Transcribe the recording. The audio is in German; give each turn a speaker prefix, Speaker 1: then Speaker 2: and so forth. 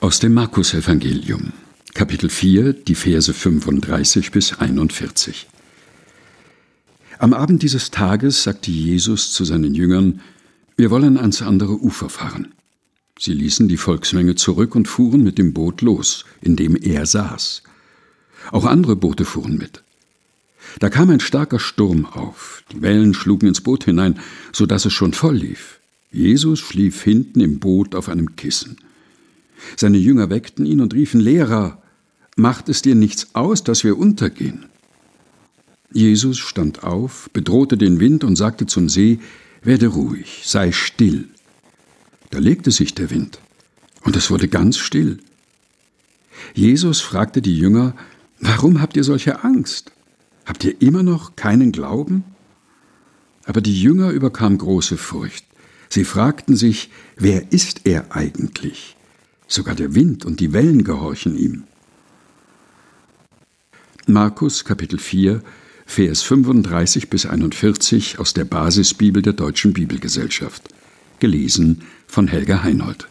Speaker 1: Aus dem Markus-Evangelium, Kapitel 4, die Verse 35 bis 41. Am Abend dieses Tages sagte Jesus zu seinen Jüngern: Wir wollen ans andere Ufer fahren. Sie ließen die Volksmenge zurück und fuhren mit dem Boot los, in dem er saß. Auch andere Boote fuhren mit. Da kam ein starker Sturm auf, die Wellen schlugen ins Boot hinein, so dass es schon voll lief. Jesus schlief hinten im Boot auf einem Kissen. Seine Jünger weckten ihn und riefen, Lehrer, macht es dir nichts aus, dass wir untergehen? Jesus stand auf, bedrohte den Wind und sagte zum See, werde ruhig, sei still. Da legte sich der Wind, und es wurde ganz still. Jesus fragte die Jünger, warum habt ihr solche Angst? Habt ihr immer noch keinen Glauben? Aber die Jünger überkam große Furcht. Sie fragten sich, wer ist er eigentlich? Sogar der Wind und die Wellen gehorchen ihm. Markus Kapitel 4, Vers 35 bis 41 aus der Basisbibel der Deutschen Bibelgesellschaft. Gelesen von Helga Heinold.